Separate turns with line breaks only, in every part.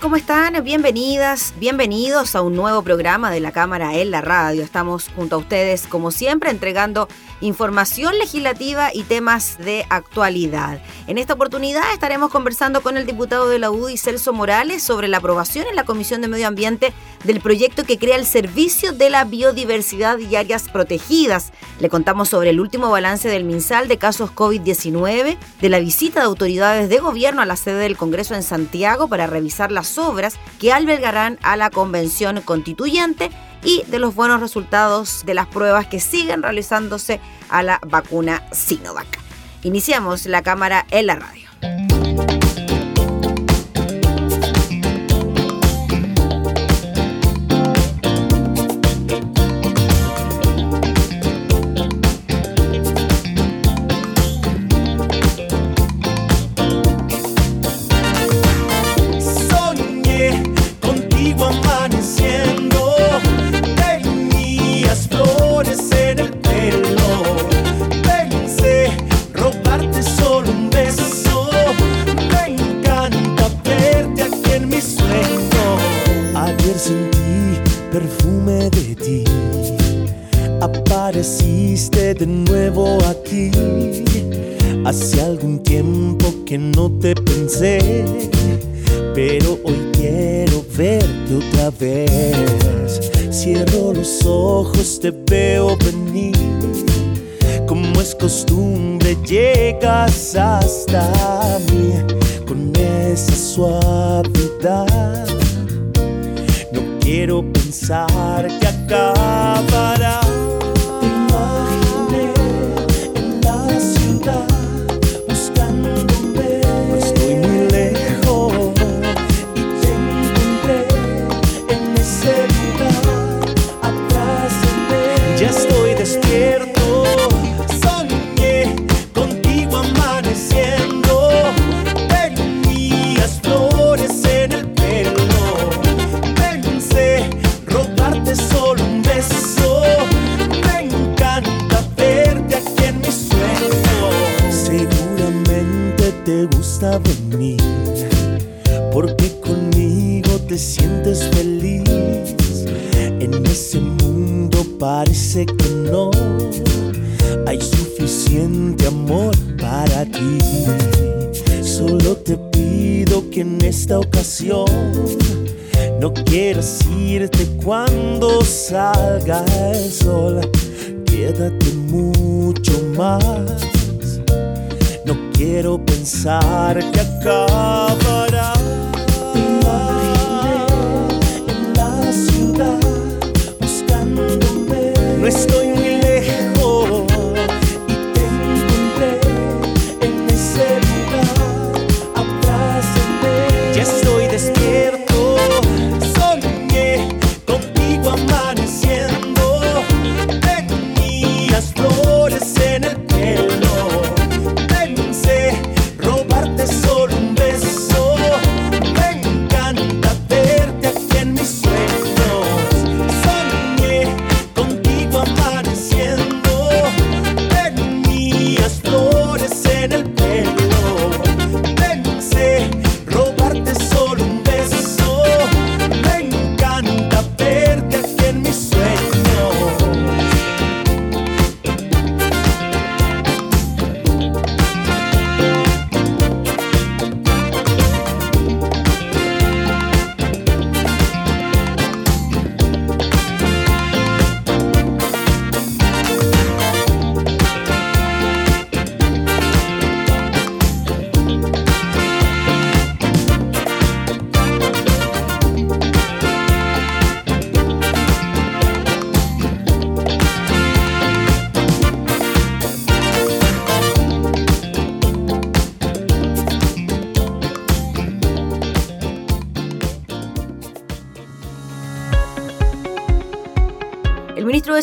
¿Cómo están? Bienvenidas, bienvenidos a un nuevo programa de la Cámara en la Radio. Estamos junto a ustedes, como siempre, entregando información legislativa y temas de actualidad. En esta oportunidad estaremos conversando con el diputado de la UDI, Celso Morales, sobre la aprobación en la Comisión de Medio Ambiente del proyecto que crea el Servicio de la Biodiversidad y Áreas Protegidas. Le contamos sobre el último balance del MinSal de casos COVID-19, de la visita de autoridades de gobierno a la sede del Congreso en Santiago para revisar las obras que albergarán a la Convención Constituyente y de los buenos resultados de las pruebas que siguen realizándose a la vacuna Sinovac. Iniciamos la cámara en la radio.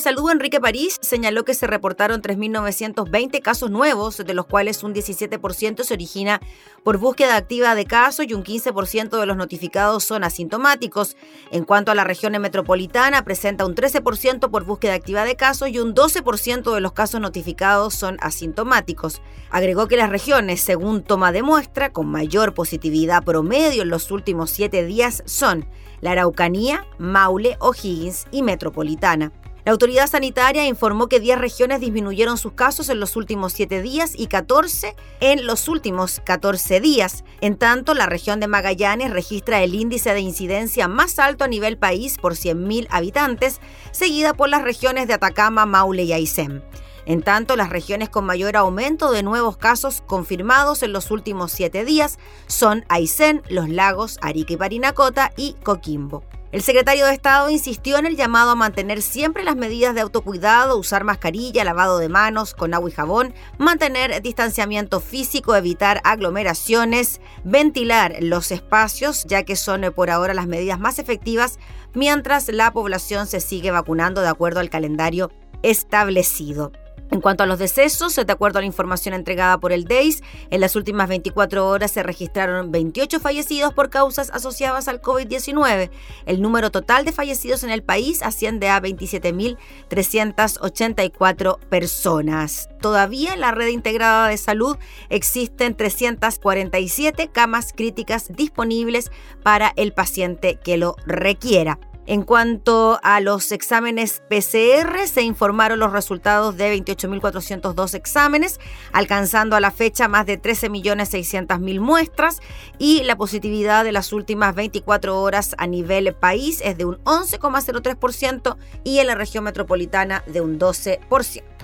Salud, Enrique París, señaló que se reportaron 3.920 casos nuevos, de los cuales un 17% se origina por búsqueda activa de casos y un 15% de los notificados son asintomáticos. En cuanto a la región metropolitana, presenta un 13% por búsqueda activa de casos y un 12% de los casos notificados son asintomáticos. Agregó que las regiones, según toma de muestra, con mayor positividad promedio en los últimos siete días son la Araucanía, Maule, O'Higgins y Metropolitana. La autoridad sanitaria informó que 10 regiones disminuyeron sus casos en los últimos 7 días y 14 en los últimos 14 días. En tanto, la región de Magallanes registra el índice de incidencia más alto a nivel país por 100.000 habitantes, seguida por las regiones de Atacama, Maule y Aysén. En tanto, las regiones con mayor aumento de nuevos casos confirmados en los últimos siete días son Aysén, Los Lagos, Arica y Parinacota y Coquimbo. El secretario de Estado insistió en el llamado a mantener siempre las medidas de autocuidado, usar mascarilla, lavado de manos con agua y jabón, mantener distanciamiento físico, evitar aglomeraciones, ventilar los espacios, ya que son por ahora las medidas más efectivas, mientras la población se sigue vacunando de acuerdo al calendario establecido. En cuanto a los decesos, de acuerdo a la información entregada por el DEIS, en las últimas 24 horas se registraron 28 fallecidos por causas asociadas al COVID-19. El número total de fallecidos en el país asciende a 27.384 personas. Todavía en la red integrada de salud existen 347 camas críticas disponibles para el paciente que lo requiera. En cuanto a los exámenes PCR, se informaron los resultados de 28.402 exámenes, alcanzando a la fecha más de 13.600.000 muestras y la positividad de las últimas 24 horas a nivel país es de un 11,03% y en la región metropolitana de un 12%.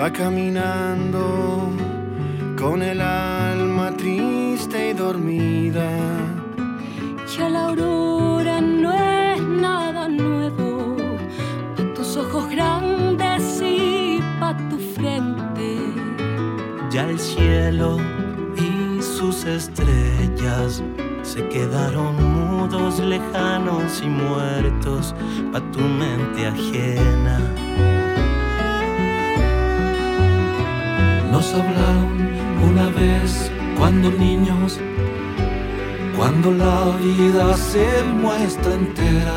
Va caminando con el alma triste y dormida.
Ya la aurora no es nada nuevo, pa' tus ojos grandes y pa' tu frente.
Ya el cielo y sus estrellas se quedaron mudos, lejanos y muertos pa' tu mente ajena.
Nos hablaron una vez cuando niños, cuando la vida se muestra entera.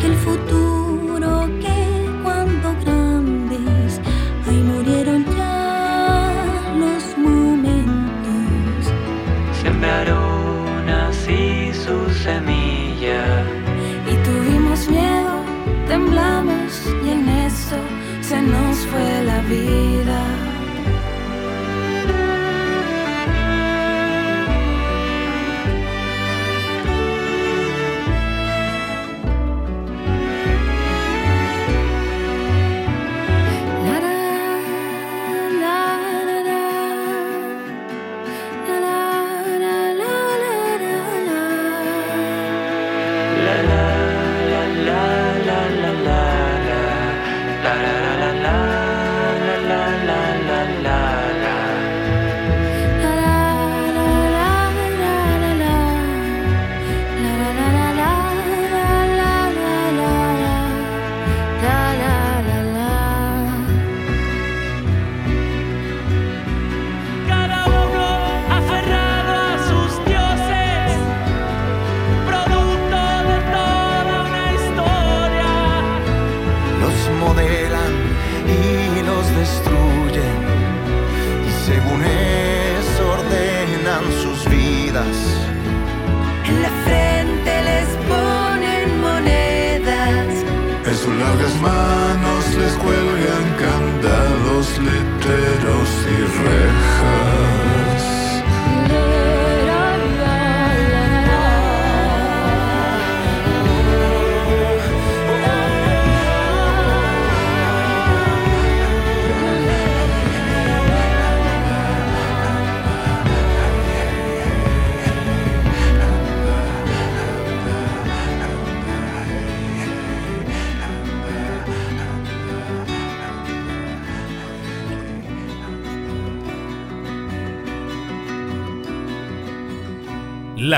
Que el futuro que cuando grandes, ahí murieron ya los momentos.
Sembraron así su semilla.
Y tuvimos miedo, temblamos y en eso se nos fue la vida.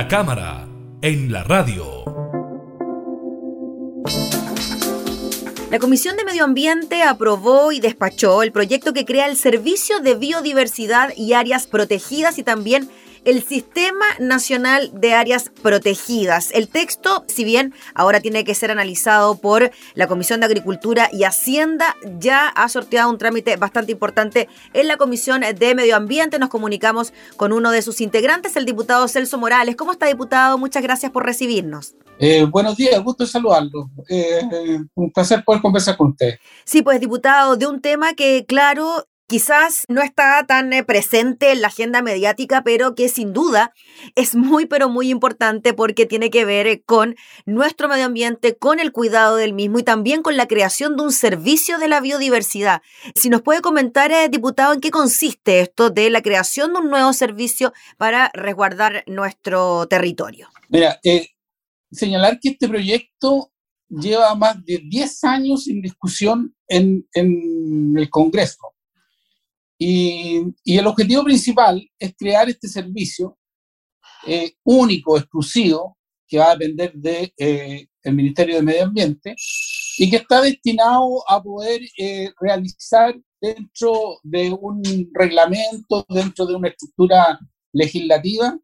La cámara en la radio.
La Comisión de Medio Ambiente aprobó y despachó el proyecto que crea el Servicio de Biodiversidad y Áreas Protegidas y también el Sistema Nacional de Áreas Protegidas. El texto, si bien ahora tiene que ser analizado por la Comisión de Agricultura y Hacienda, ya ha sorteado un trámite bastante importante en la Comisión de Medio Ambiente. Nos comunicamos con uno de sus integrantes, el diputado Celso Morales. ¿Cómo está, diputado? Muchas gracias por recibirnos.
Eh, buenos días, gusto saludarlo. Eh, un placer poder conversar con usted.
Sí, pues diputado, de un tema que, claro, quizás no está tan eh, presente en la agenda mediática, pero que sin duda es muy, pero muy importante porque tiene que ver eh, con nuestro medio ambiente, con el cuidado del mismo y también con la creación de un servicio de la biodiversidad. Si nos puede comentar, eh, diputado, en qué consiste esto de la creación de un nuevo servicio para resguardar nuestro territorio.
Mira, señalar que este proyecto lleva más de 10 años en discusión en el Congreso y, el objetivo principal es crear este servicio eh, único, exclusivo, que va a depender del de, eh, Ministerio de Medio Ambiente y que está destinado a poder eh, realizar dentro de un reglamento, dentro de una estructura legislativa,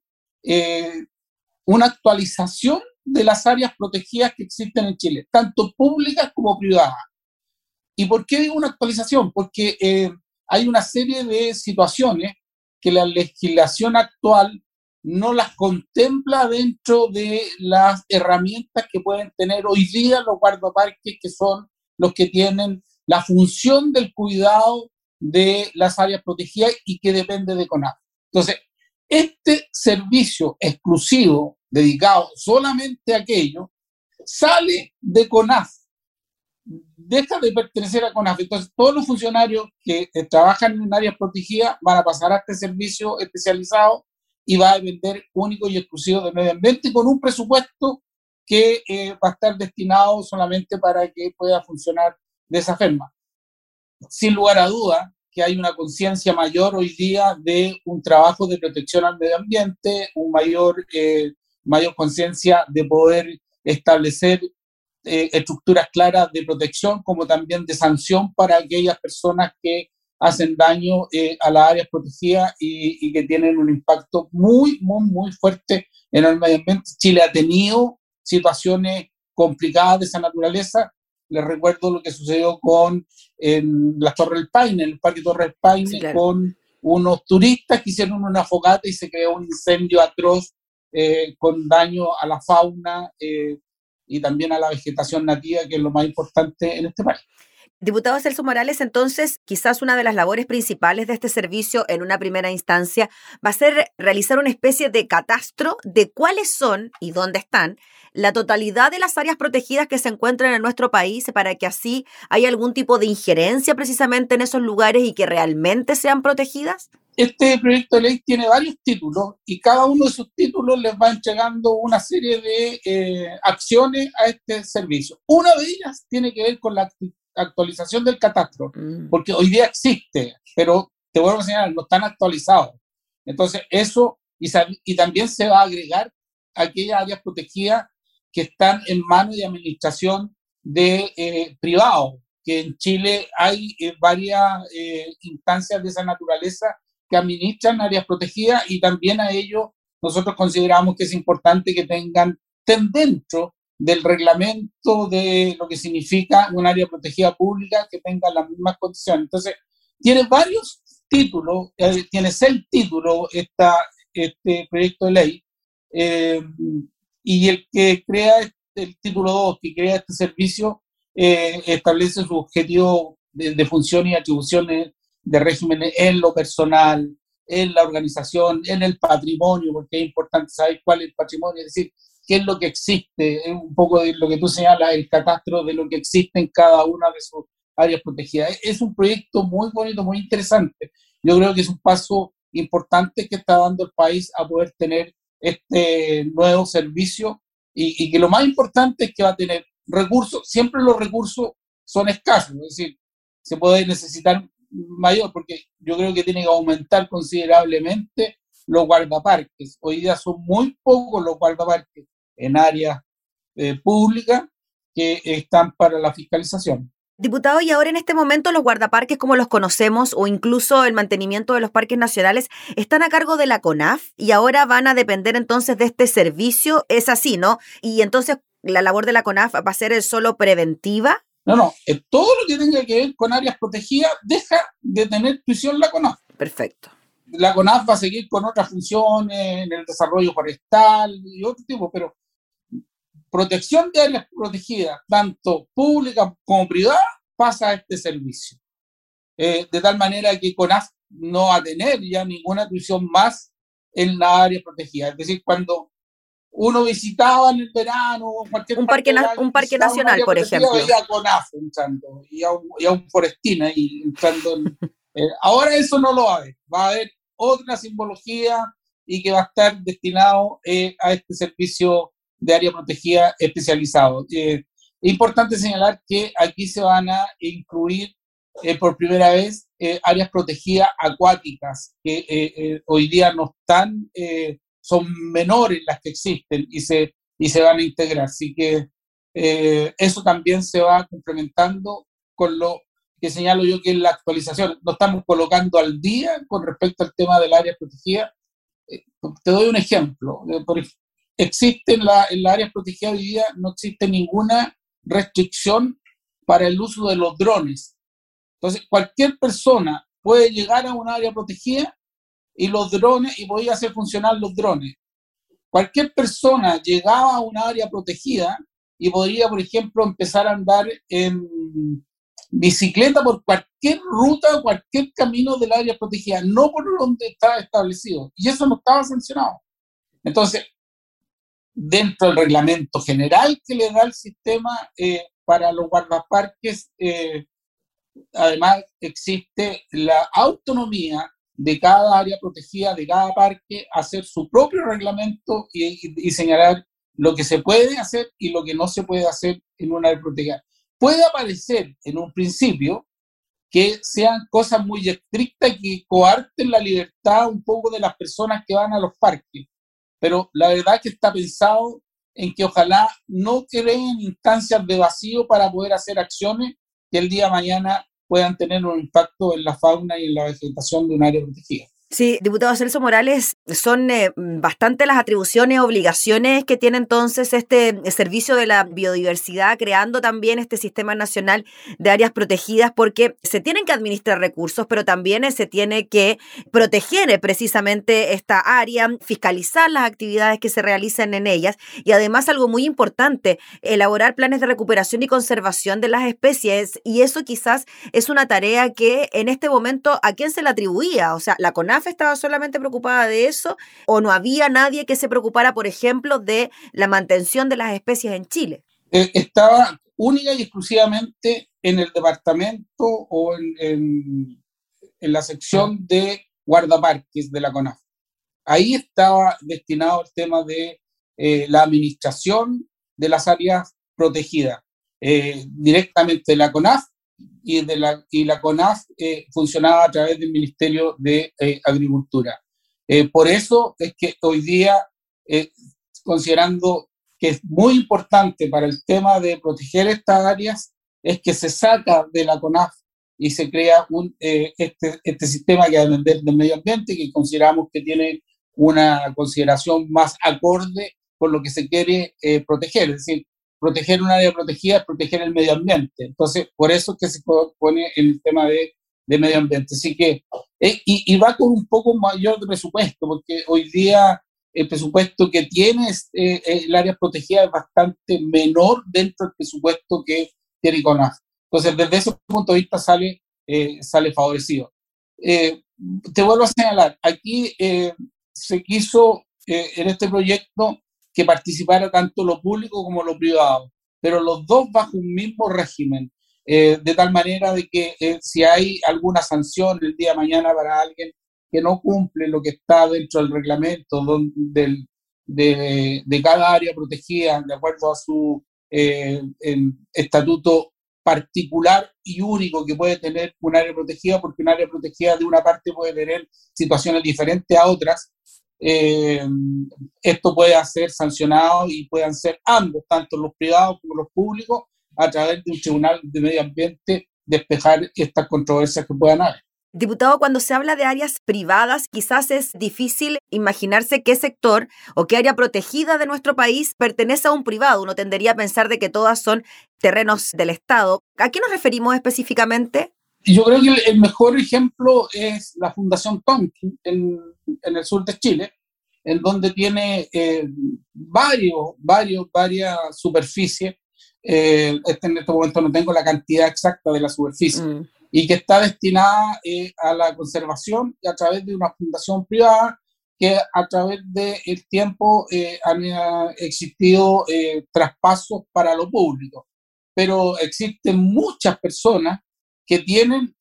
una actualización de las áreas protegidas que existen en Chile, tanto públicas como privadas. ¿Y por qué digo una actualización? Porque hay una serie de situaciones que la legislación actual no las contempla dentro de las herramientas que pueden tener hoy día los guardaparques, que son los que tienen la función del cuidado de las áreas protegidas y que depende de CONAF. Entonces, este servicio exclusivo dedicado solamente a aquello sale de CONAF deja de pertenecer a CONAF. Entonces, todos los funcionarios que trabajan en áreas protegidas van a pasar a este servicio especializado y va a depender único y exclusivo de medio ambiente con un presupuesto que eh, va a estar destinado solamente para que pueda funcionar de esa forma. Sin lugar a duda que hay una conciencia mayor hoy día de un trabajo de protección al medio ambiente, un mayor, eh, mayor conciencia de poder establecer eh, estructuras claras de protección como también de sanción para aquellas personas que hacen daño eh, a las áreas protegidas y, que tienen un impacto muy, muy, muy fuerte en el medio ambiente. Chile ha tenido situaciones complicadas de esa naturaleza. Les recuerdo lo que sucedió con en la Torre del Paine, en el Parque Torre del Paine, con unos turistas que hicieron una fogata y se creó un incendio atroz eh, con daño a la fauna, y también a la vegetación nativa, que es lo más importante en este país.
Diputado Celso Morales, entonces quizás una de las labores principales de este servicio en una primera instancia va a ser realizar una especie de catastro de cuáles son y dónde están la totalidad de las áreas protegidas que se encuentran en nuestro país para que así haya algún tipo de injerencia precisamente en esos lugares y que realmente sean protegidas?
Este proyecto de ley tiene varios títulos y cada uno de esos títulos les va entregando una serie de eh, acciones a este servicio. Una de ellas tiene que ver con la actualización del catastro, mm. porque hoy día existe, pero te vuelvo a señalar, no están actualizados. Entonces, eso, y, y también se va a agregar aquellas áreas protegidas que están en manos de administración de eh, privados, que en Chile hay eh, varias eh, instancias de esa naturaleza que administran áreas protegidas y también a ellos nosotros consideramos que es importante que tengan, dentro del reglamento de lo que significa un área protegida pública que tenga las mismas condiciones. Entonces, tiene varios títulos, tiene seis títulos esta, este proyecto de ley, y el que crea el título 2, que crea este servicio, eh, establece su objetivo de, función y atribuciones de régimen en lo personal, en la organización, en el patrimonio, porque es importante saber cuál es el patrimonio, es decir, qué es lo que existe, es un poco de lo que tú señalas, el catastro de lo que existe en cada una de sus áreas protegidas. Es un proyecto muy bonito, muy interesante. Yo creo que es un paso importante que está dando el país a poder tener este nuevo servicio y, que lo más importante es que va a tener recursos, siempre los recursos son escasos, es decir, se puede necesitar mayor porque yo creo que tiene que aumentar considerablemente los guardaparques. Hoy día son muy pocos los guardaparques en áreas eh, públicas que están para la fiscalización.
Diputado, y ahora en este momento los guardaparques como los conocemos o incluso el mantenimiento de los parques nacionales están a cargo de la CONAF y ahora van a depender entonces de este servicio. Es así, ¿no? Y entonces la labor de la CONAF va a ser solo preventiva.
No, no, eh, todo lo que tenga que ver con áreas protegidas deja de tener prisión la CONAF.
Perfecto.
La CONAF va a seguir con otras funciones en el desarrollo forestal y otro tipo, pero protección de áreas protegidas, tanto públicas como privadas, pasa a este servicio. Eh, de tal manera que CONAF no va a tener ya ninguna atribución más en la área protegida. Es decir, cuando uno visitaba en el verano cualquier
un parque, un parque nacional, por ejemplo.
Veía a CONAF entrando y a un, y a un forestina y entrando. Eh, ahora eso no lo va a haber. Va a haber otra simbología y que va a estar destinado eh, a este servicio de área protegida especializado. Eh, importante señalar que aquí se van a incluir eh, por primera vez eh, áreas protegidas acuáticas que hoy día no están, son menores las que existen y se, y se van a integrar. Así que eso también se va complementando con lo que señalo yo que es la actualización. Nos estamos colocando al día con respecto al tema del área protegida. Te doy un ejemplo. Existe en la, en área protegida hoy día, no existe ninguna restricción para el uso de los drones. Entonces, cualquier persona puede llegar a un área protegida y los drones, y podía hacer funcionar los drones. Cualquier persona llegaba a un área protegida y podría, por ejemplo, empezar a andar en bicicleta por cualquier ruta, cualquier camino del área protegida, no por donde estaba establecido. Y eso no estaba sancionado. Entonces, dentro del reglamento general que le da el sistema eh, para los guardaparques, eh, además existe la autonomía de cada área protegida, de cada parque, hacer su propio reglamento y, señalar lo que se puede hacer y lo que no se puede hacer en una área protegida. Puede aparecer en un principio que sean cosas muy estrictas que coarten la libertad un poco de las personas que van a los parques pero la verdad que está pensado en que ojalá no creen instancias de vacío para poder hacer acciones que el día de mañana puedan tener un impacto en la fauna y en la vegetación de un área protegida.
Sí, diputado Celso Morales, son eh, bastante las atribuciones, obligaciones que tiene entonces este servicio de la biodiversidad, creando también este sistema nacional de áreas protegidas, porque se tienen que administrar recursos, pero también eh, se tiene que proteger eh, precisamente esta área, fiscalizar las actividades que se realizan en ellas y además algo muy importante, elaborar planes de recuperación y conservación de las especies. Y eso quizás es una tarea que en este momento, ¿a quién se le atribuía? O sea, la Estaba solamente preocupada de eso o no había nadie que se preocupara, por ejemplo, de la mantención de las especies en Chile?
Eh, estaba única y exclusivamente en el departamento o en, en, la sección de guardaparques de la CONAF. Ahí estaba destinado el tema de eh, la administración de las áreas protegidas, eh, directamente de la CONAF y, de la, y la CONAF eh, funcionaba a través del Ministerio de eh, Agricultura. Eh, por eso es que hoy día, considerando que es muy importante para el tema de proteger estas áreas, es que se saca de la CONAF y se crea un, este, este sistema que depender del medio ambiente, que consideramos que tiene una consideración más acorde con lo que se quiere proteger. Es decir, proteger un área protegida es proteger el medio ambiente. Entonces, por eso es que se pone el tema de, de medio ambiente. Así que, eh, y, y, va con un poco mayor de presupuesto, porque hoy día el presupuesto que tiene eh, el área protegida es bastante menor dentro del presupuesto que tiene CONAF. Entonces, desde ese punto de vista sale, eh, sale favorecido. te vuelvo a señalar, aquí se quiso en este proyecto que participara tanto lo público como lo privado, pero los dos bajo un mismo régimen, eh, de tal manera de que eh, si hay alguna sanción el día de mañana para alguien que no cumple lo que está dentro del reglamento del, de, de, cada área protegida de acuerdo a su eh, estatuto particular y único que puede tener un área protegida, porque un área protegida de una parte puede tener situaciones diferentes a otras, eh, esto pueda ser sancionado y puedan ser ambos, tanto los privados como los públicos, a través de un tribunal de medio ambiente, despejar estas controversias que puedan haber.
Diputado, cuando se habla de áreas privadas, quizás es difícil imaginarse qué sector o qué área protegida de nuestro país pertenece a un privado. Uno tendería a pensar de que todas son terrenos del Estado. ¿A qué nos referimos específicamente?
Yo creo que el mejor ejemplo es la Fundación Tonkin en, el sur de Chile, en donde tiene eh, varios, varios, varias superficies. Eh, este, en este momento no tengo la cantidad exacta de la superficie. Mm y que está destinada eh, a la conservación a través de una fundación privada que a través del tiempo eh, han eh, existido traspasos para lo público. Pero existen muchas personas que tienen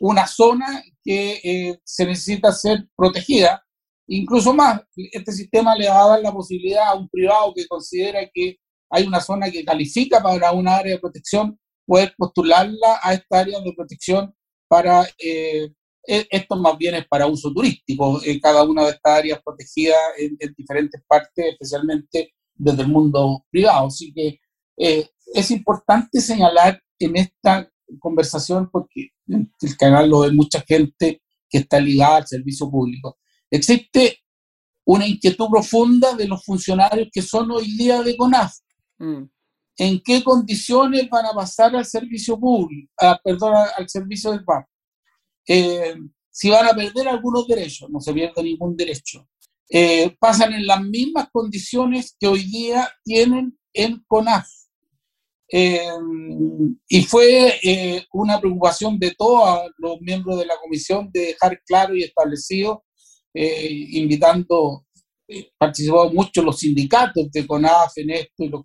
una zona que se necesita ser protegida. Incluso más, este sistema le va a dar la posibilidad a un privado que considera que hay una zona que califica para una área de protección poder postularla a esta área de protección para, eh, e, esto más bien es para uso turístico, en cada una de estas áreas protegidas en, diferentes partes, especialmente desde el mundo privado. Así que eh, es importante señalar en esta conversación, porque el canal lo ve mucha gente que está ligada al servicio público. Existe una inquietud profunda de los funcionarios que son hoy día de CONAF. Mm en qué condiciones van a pasar al servicio público, perdón, al servicio del banco. Eh, si van a perder algunos derechos, no se pierde ningún derecho. Eh, pasan en las mismas condiciones que hoy día tienen en CONAF. Eh, y fue una preocupación de todos los miembros de la comisión de dejar claro y establecido, invitando participado mucho los sindicatos de CONAF en esto y los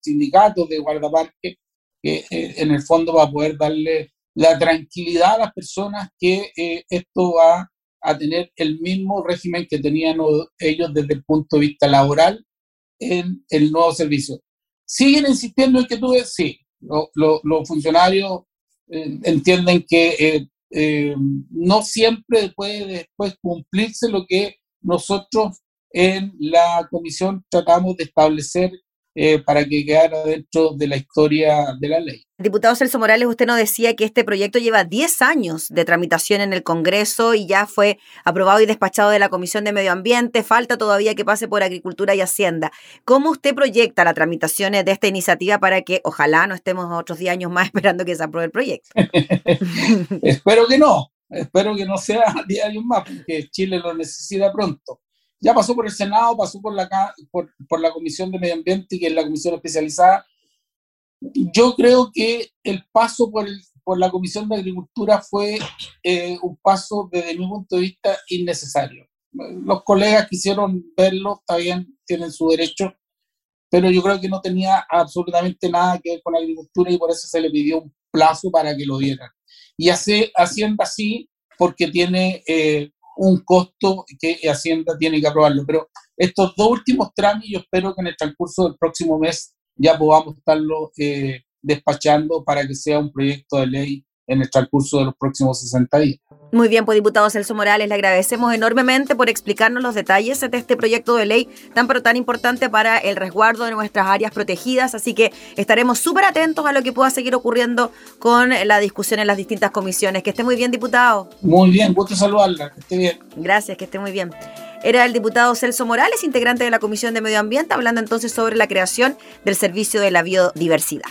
sindicatos de guardaparque, que eh, en el fondo va a poder darle la tranquilidad a las personas que eh, esto va a tener el mismo régimen que tenían ellos desde el punto de vista laboral en el nuevo servicio. ¿Siguen insistiendo en que tú sí, los funcionarios eh, entienden que no siempre puede después cumplirse lo que nosotros en la comisión tratamos de establecer eh, para que quedara dentro de la historia de la ley.
Diputado Celso Morales, usted nos decía que este proyecto lleva 10 años de tramitación en el Congreso y ya fue aprobado y despachado de la Comisión de Medio Ambiente. Falta todavía que pase por Agricultura y Hacienda. ¿Cómo usted proyecta las tramitaciones de esta iniciativa para que ojalá no estemos otros 10 años más esperando que se apruebe el proyecto?
espero que no, espero que no sea 10 años más, porque Chile lo necesita pronto ya pasó por el Senado, pasó por la, por, por la Comisión de Medio Ambiente, que es la comisión especializada. Yo creo que el paso por, el, por la Comisión de Agricultura fue eh, un paso desde mi punto de vista innecesario. Los colegas quisieron verlo, está bien, tienen su derecho, pero yo creo que no tenía absolutamente nada que ver con la agricultura y por eso se le pidió un plazo para que lo dieran. Y hace, haciendo así porque tiene eh, un costo que Hacienda tiene que aprobarlo. Pero estos dos últimos trámites yo espero que en el transcurso del próximo mes ya podamos estarlo eh, despachando para que sea un proyecto de ley en el transcurso de los próximos 60 días.
Muy bien, pues diputado Celso Morales, le agradecemos enormemente por explicarnos los detalles de este proyecto de ley tan pero tan importante para el resguardo de nuestras áreas protegidas, así que estaremos súper atentos a lo que pueda seguir ocurriendo con la discusión en las distintas comisiones. Que esté muy bien, diputado.
Muy bien, gusto saludarla, que esté bien.
Gracias, que esté muy bien. Era el diputado Celso Morales, integrante de la Comisión de Medio Ambiente, hablando entonces sobre la creación del Servicio de la Biodiversidad.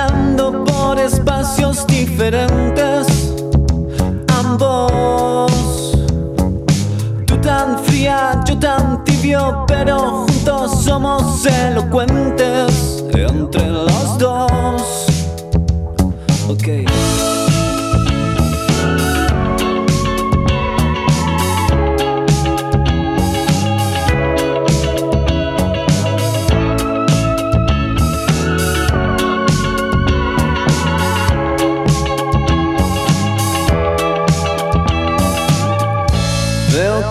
Caminando por espacios diferentes, ambos. Tú tan fría, yo tan tibio, pero juntos somos elocuentes entre los dos. Okay.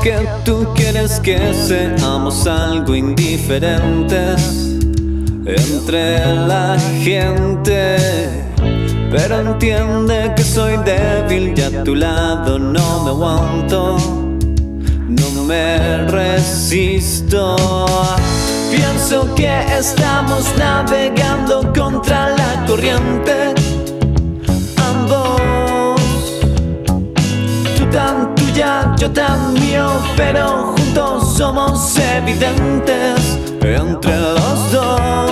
Que tú quieres que seamos algo indiferentes entre la gente. Pero entiende que soy débil y a tu lado no me aguanto, no me resisto. Pienso que estamos navegando contra la corriente. Ambos, tú tan yo mío, pero juntos somos evidentes entre los dos.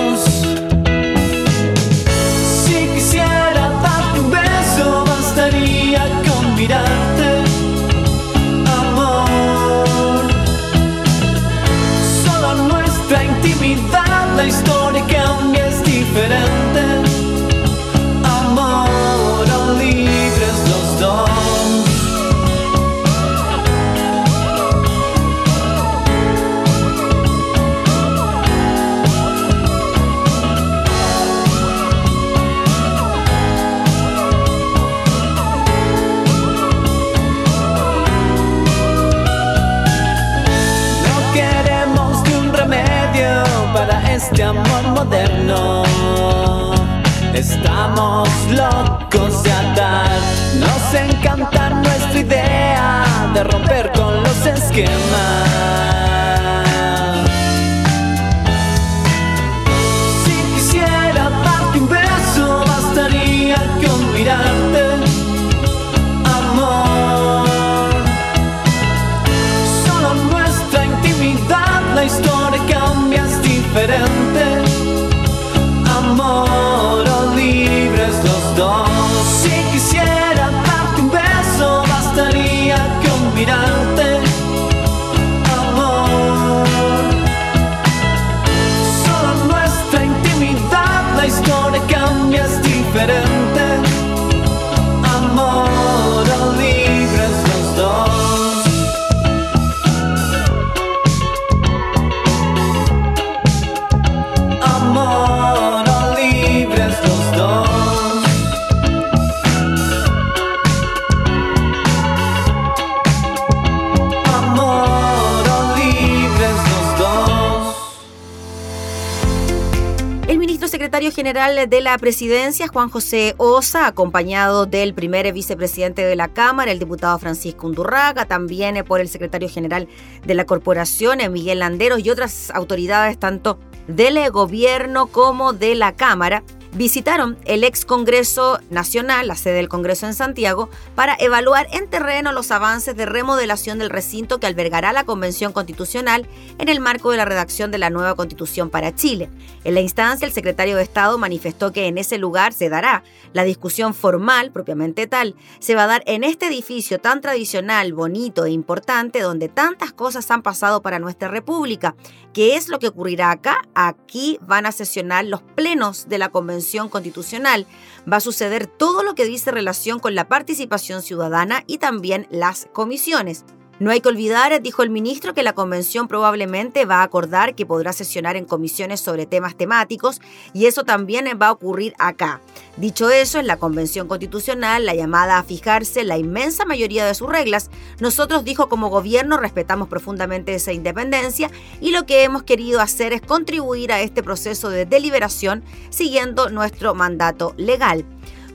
De la
presidencia, Juan José Osa, acompañado del primer vicepresidente de la Cámara, el diputado Francisco Undurraga, también por el secretario general de la corporación, Miguel Landeros, y otras autoridades tanto del gobierno como de la Cámara, visitaron el ex Congreso Nacional, la sede del Congreso en Santiago, para evaluar en terreno los avances de remodelación del recinto que albergará la Convención Constitucional en el marco de la redacción de la nueva Constitución para Chile. En la instancia, el secretario de Estado manifestó que en ese lugar se dará la discusión formal, propiamente tal, se va a dar en este edificio tan tradicional, bonito e importante, donde tantas cosas han pasado para nuestra República. ¿Qué es lo que ocurrirá acá? Aquí van a sesionar los plenos de la Convención Constitucional. Va a suceder todo lo que dice relación con la participación ciudadana y también las comisiones. No hay que olvidar, dijo el ministro, que la convención probablemente va a acordar que podrá sesionar en comisiones sobre temas temáticos y eso también va a ocurrir acá. Dicho eso, en la convención constitucional, la llamada a fijarse la inmensa mayoría de sus reglas, nosotros, dijo como gobierno, respetamos profundamente esa independencia y lo que hemos querido hacer es contribuir a este proceso de deliberación siguiendo nuestro mandato legal.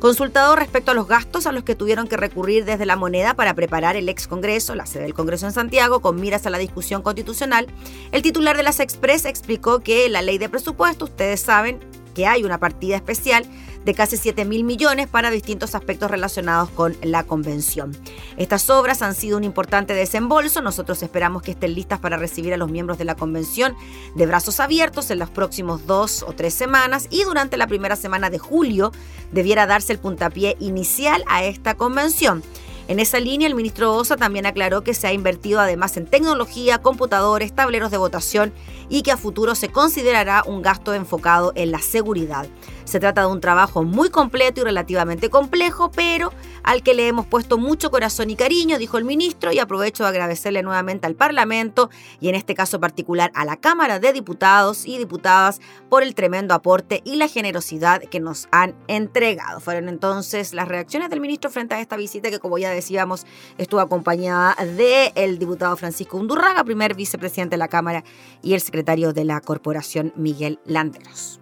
Consultado respecto a los gastos a los que tuvieron que recurrir desde la moneda para preparar el ex Congreso, la sede del Congreso en Santiago, con miras a la discusión constitucional, el titular de las Express explicó que la ley de presupuesto, ustedes saben,
que hay una partida especial de casi 7 mil millones para distintos aspectos relacionados con la convención. Estas obras han sido un importante desembolso. Nosotros esperamos que estén listas para recibir a los miembros de la convención de brazos abiertos en los próximos dos o tres semanas y durante la primera semana de julio debiera darse el puntapié inicial a esta convención. En esa línea, el ministro Osa también aclaró que se ha invertido además en tecnología, computadores, tableros de votación y que a futuro se considerará un gasto enfocado en la seguridad. Se trata de un trabajo muy completo y relativamente complejo, pero al que le hemos puesto mucho corazón y cariño, dijo el ministro, y aprovecho de agradecerle nuevamente al Parlamento y en este caso particular a la Cámara de Diputados y Diputadas por el tremendo aporte y la generosidad que nos han entregado. Fueron entonces las reacciones del ministro frente a esta visita que, como ya decíamos, estuvo acompañada del diputado Francisco Undurraga, primer vicepresidente de la Cámara, y el secretario de la Corporación, Miguel Landeros.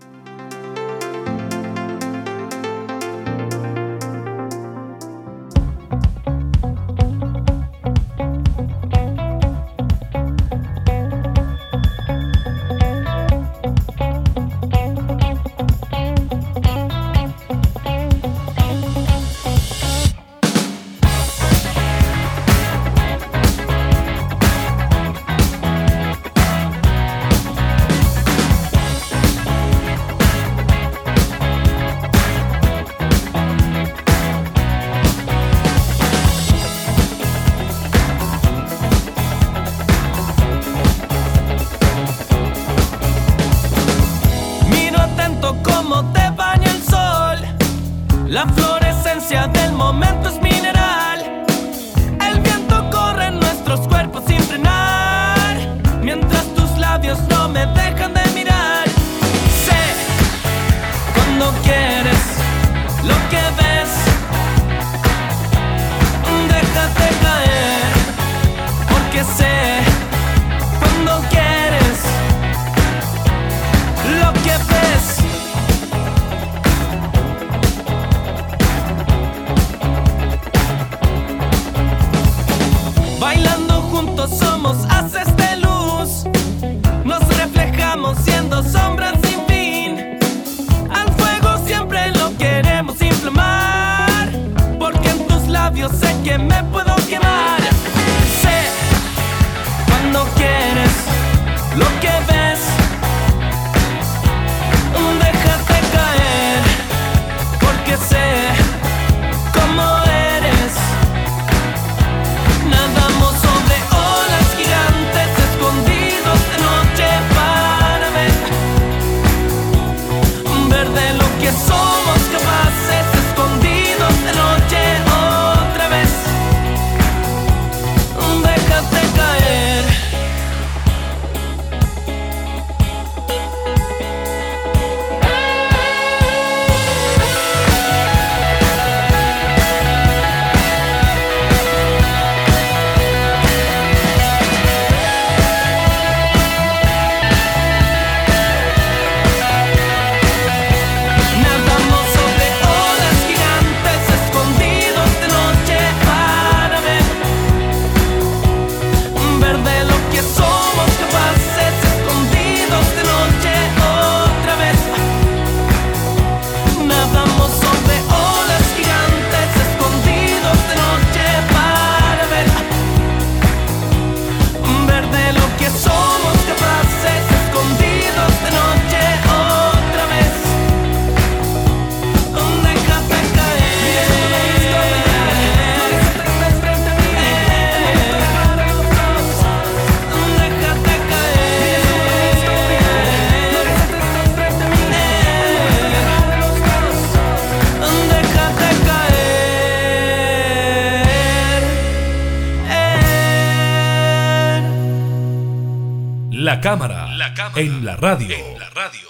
En la radio.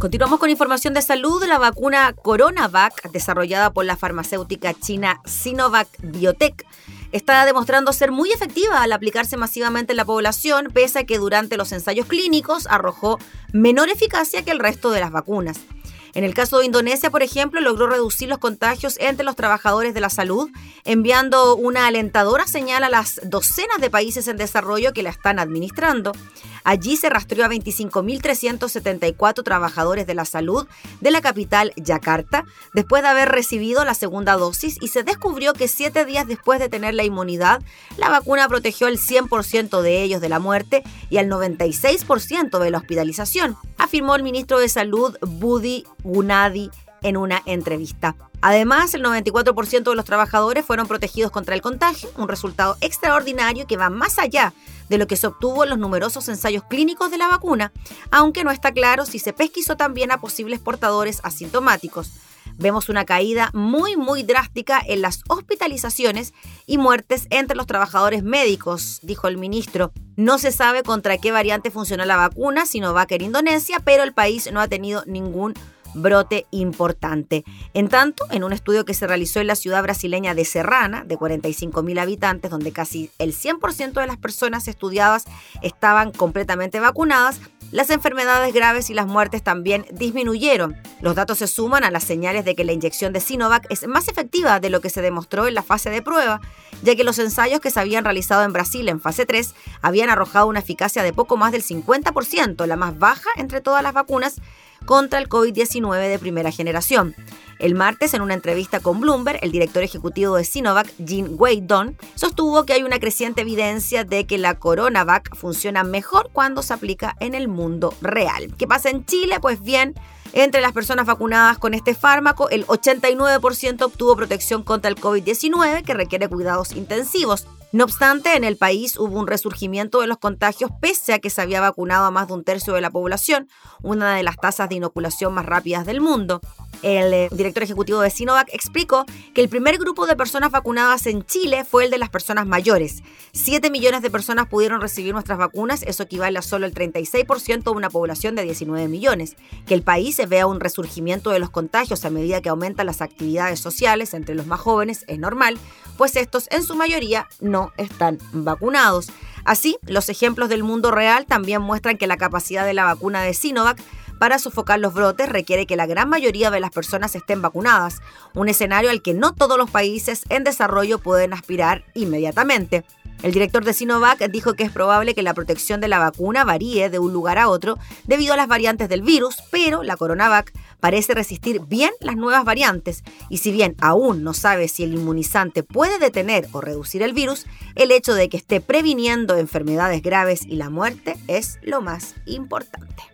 Continuamos con información de salud. La vacuna CoronaVac, desarrollada por la farmacéutica china Sinovac Biotech, está demostrando ser muy efectiva al aplicarse masivamente en la población, pese a que durante los ensayos clínicos arrojó menor eficacia que el resto de las vacunas. En el caso de Indonesia, por ejemplo, logró reducir los contagios entre los trabajadores de la salud, enviando una alentadora señal a las docenas de países en desarrollo que la están administrando.
Allí se rastreó a 25.374 trabajadores de la salud de la capital Yakarta después de haber recibido la segunda dosis y se descubrió que siete días después de tener la inmunidad, la vacuna protegió el 100% de ellos de la muerte y al 96% de la hospitalización, afirmó el ministro de Salud Budi Gunadi en una entrevista. Además, el 94% de los trabajadores fueron protegidos contra el contagio, un resultado extraordinario que va más allá de lo que se obtuvo en los numerosos ensayos clínicos de la vacuna, aunque no está claro si se pesquisó también a posibles portadores asintomáticos. Vemos una caída muy, muy drástica en las hospitalizaciones y muertes entre los trabajadores médicos, dijo el ministro. No se sabe contra qué variante funcionó la vacuna, Sinovac en Indonesia, pero el país no ha tenido ningún brote importante. En tanto, en un estudio que se realizó en la ciudad brasileña de Serrana, de 45.000 habitantes, donde casi el 100% de las personas estudiadas estaban completamente vacunadas, las enfermedades graves y las muertes también disminuyeron. Los datos se suman a las señales de que la inyección de Sinovac es más efectiva de lo que se demostró en la fase de prueba, ya que los ensayos que se habían realizado en Brasil en fase 3 habían arrojado una eficacia de poco más del 50%, la más baja entre todas las vacunas contra el COVID-19 de primera generación. El martes, en una entrevista con Bloomberg, el director ejecutivo de Sinovac, Jean Weidon, sostuvo que hay una creciente evidencia de que la CoronaVac funciona mejor cuando se aplica en el mundo real. ¿Qué pasa en Chile? Pues bien, entre las personas vacunadas con este fármaco, el 89% obtuvo protección contra el COVID-19 que requiere cuidados intensivos. No obstante, en el país hubo un resurgimiento de los contagios pese a que se había vacunado a más de un tercio de la población, una de las tasas de inoculación más rápidas del mundo. El eh, director ejecutivo de Sinovac explicó que el primer grupo de personas vacunadas en Chile fue el de las personas mayores. 7 millones de personas pudieron recibir nuestras vacunas, eso equivale a solo el 36% de una población de 19 millones. Que el país vea un resurgimiento de los contagios a medida que aumentan las actividades sociales entre los más jóvenes es normal, pues estos en su mayoría no están vacunados. Así, los ejemplos del mundo real también muestran que la capacidad de la vacuna de Sinovac para sofocar los brotes requiere que la gran mayoría de las personas estén vacunadas, un escenario al que no todos los países en desarrollo pueden aspirar inmediatamente. El director de Sinovac dijo que es probable que la protección de la vacuna varíe de un lugar a otro debido a las variantes del virus, pero la CoronaVac parece resistir bien las nuevas variantes y si bien aún no sabe si el inmunizante puede detener o reducir el virus, el hecho de que esté previniendo enfermedades graves y la muerte es lo más importante.